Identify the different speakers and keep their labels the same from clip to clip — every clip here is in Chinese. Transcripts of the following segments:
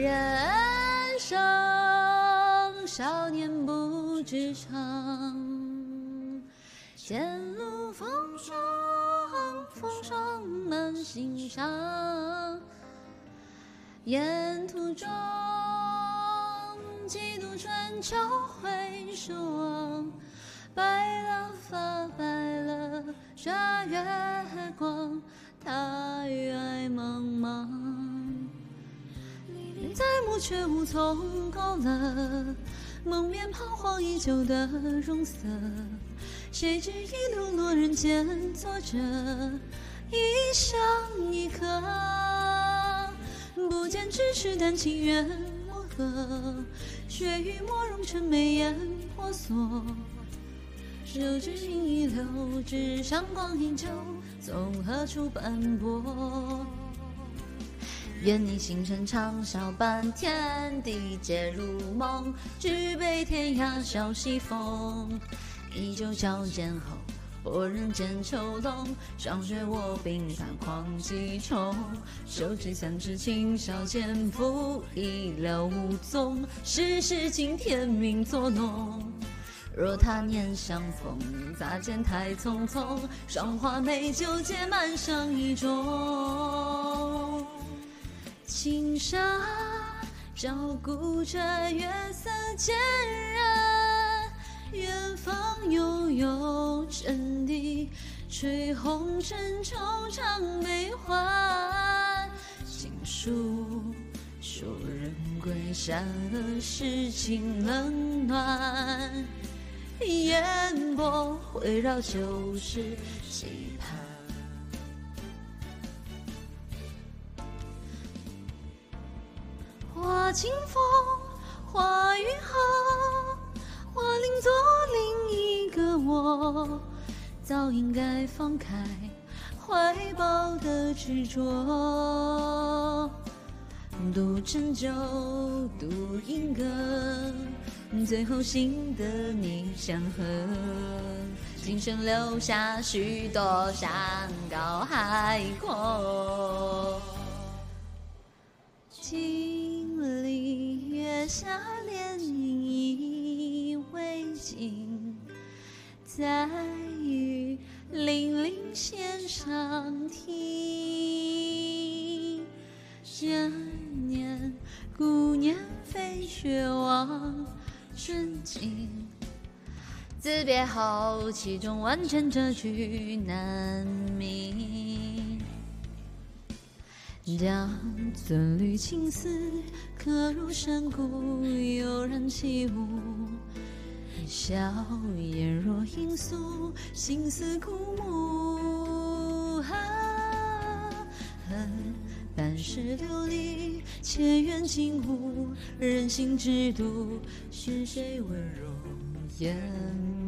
Speaker 1: 人生少年不知长，前路风霜，风霜满心上。沿途中，几度春秋回首望，白了发，白了这月光，太爱茫茫。历历在目，却无从勾勒，蒙面彷徨已久的容色。谁知一路落人间，作者一乡一客。不见咫尺，但情愿我何？血雨莫容成眉眼婆娑。手指印一流，纸上光阴旧，从何处斑驳？愿你星辰长啸伴，天地皆如梦。举杯天涯笑西风，依旧交剑后。我人间秋冬，霜雪卧冰残狂几重。手指三尺青霄剑负，一了无踪。世事惊天命作弄，若他年相逢，擦肩太匆匆。霜花美酒皆满上一盅。轻纱照顾着月色渐染。远方悠悠阵地，吹红尘惆怅悲欢。情书说人归山河，世情冷暖。烟波回绕旧时期盼。清风，花雨后。花另作另一个我，早应该放开怀抱的执着。独斟酒，独饮歌，最后幸得你相和。今生留下许多山高海阔，镜里月下连影依未尽，在雨霖铃弦上听。这年姑娘飞雪望春景，自别后，其中万千折曲难觅。将尊侣青丝刻入山谷，悠然起舞。笑颜若罂粟，心似枯木。恨半世流离，且愿尽无人心之毒，是谁温柔眼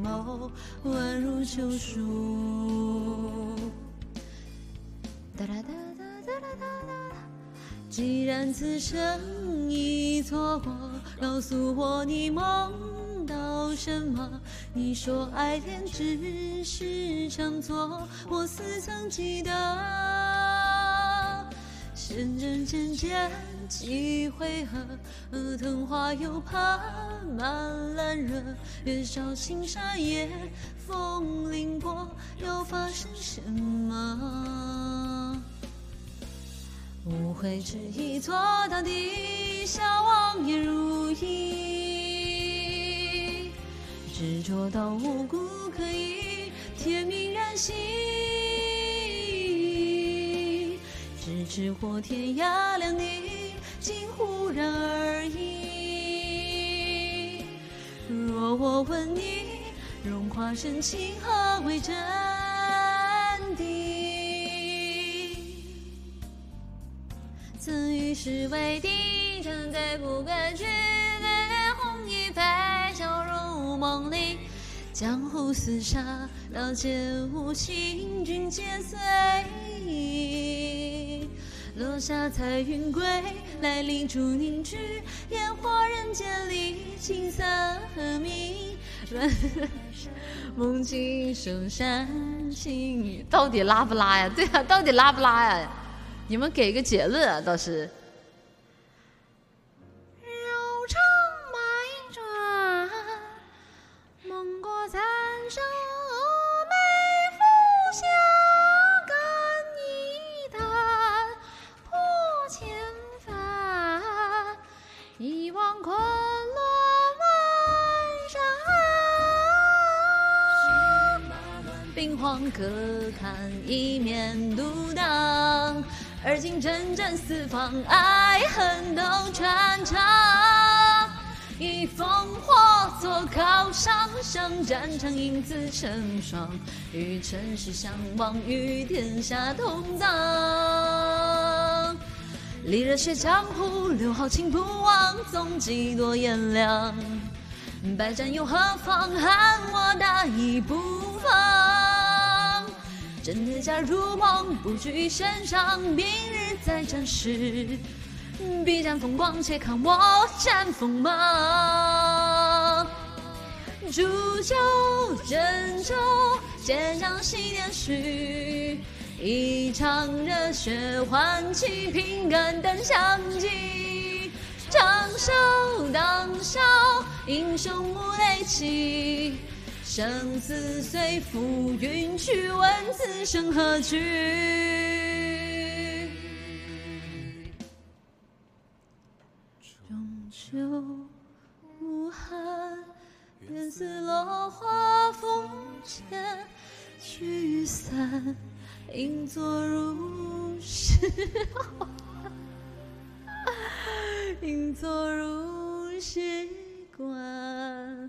Speaker 1: 眸，宛如秋树。既然此生已错过，告诉我你梦到什么？你说爱恋只是场错，我似曾记得。深针浅剪几回合，藤花又爬满烂热。月照青纱夜，风铃过，又发生什么？无悔只一做，到底笑望眼如意。执着到无辜，可以天明然息。咫尺或天涯两地，竟忽然而已。若我问你，荣华深情何为真曾与世为敌，沉醉不肯去，泪红一杯，笑入梦里。江湖厮杀，刀剑无情，君皆随意。落下彩云归，来临烛凝聚，烟火人间里，青色和鸣。梦境生山青，到底拉不拉呀？对啊，到底拉不拉呀？你们给个结论啊！倒是，黄可堪一面独当。而今征战四方，爱恨都传唱。以烽火做靠山，上战场英姿成双。与尘世相忘，与天下同当。立热血江湖，留豪情不忘，纵几多炎凉。百战又何妨，喊我大义不放。真铁甲如梦，不惧于身上，明日再战时，必展风光，且看我战锋芒。煮酒斟酒，借将昔年序，一场热血唤起平肝胆相记。长啸当笑，英雄无泪泣。生死随浮云去，问此生何惧？终究无憾，便似落花风前聚散，应作如是。应作如是观。